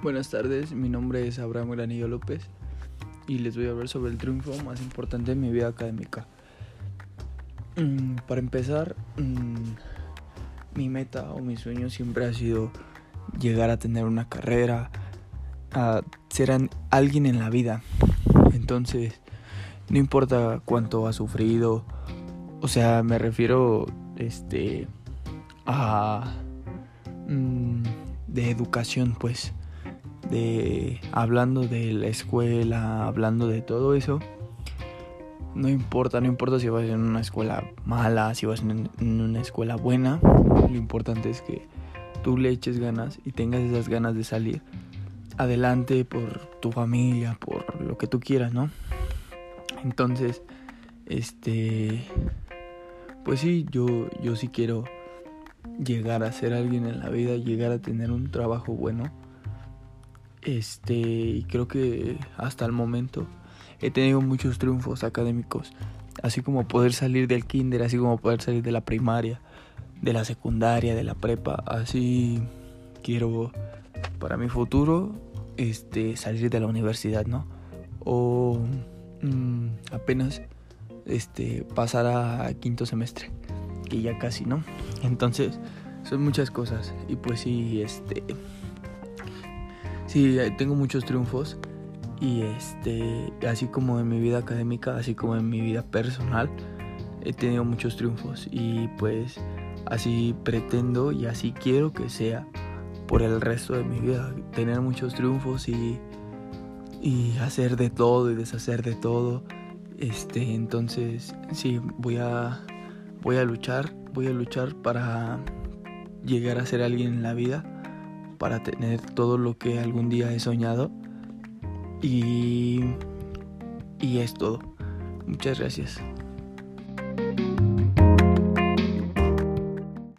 Buenas tardes, mi nombre es Abraham Granillo López y les voy a hablar sobre el triunfo más importante de mi vida académica. Mm, para empezar, mm, mi meta o mi sueño siempre ha sido llegar a tener una carrera, a ser alguien en la vida. Entonces, no importa cuánto ha sufrido, o sea, me refiero este a mm, de educación, pues de hablando de la escuela, hablando de todo eso. No importa, no importa si vas en una escuela mala, si vas en una escuela buena. Lo importante es que tú le eches ganas y tengas esas ganas de salir adelante por tu familia, por lo que tú quieras, ¿no? Entonces, este, pues sí, yo, yo sí quiero llegar a ser alguien en la vida, llegar a tener un trabajo bueno este, y creo que hasta el momento he tenido muchos triunfos académicos, así como poder salir del kinder, así como poder salir de la primaria, de la secundaria, de la prepa, así quiero para mi futuro este salir de la universidad, ¿no? O mm, apenas este pasar a quinto semestre, que ya casi, ¿no? Entonces, son muchas cosas y pues sí, este Sí, eh, tengo muchos triunfos y este, así como en mi vida académica, así como en mi vida personal, he tenido muchos triunfos y pues así pretendo y así quiero que sea por el resto de mi vida, tener muchos triunfos y, y hacer de todo y deshacer de todo. Este, entonces, sí, voy a voy a luchar, voy a luchar para llegar a ser alguien en la vida para tener todo lo que algún día he soñado. Y, y es todo. Muchas gracias.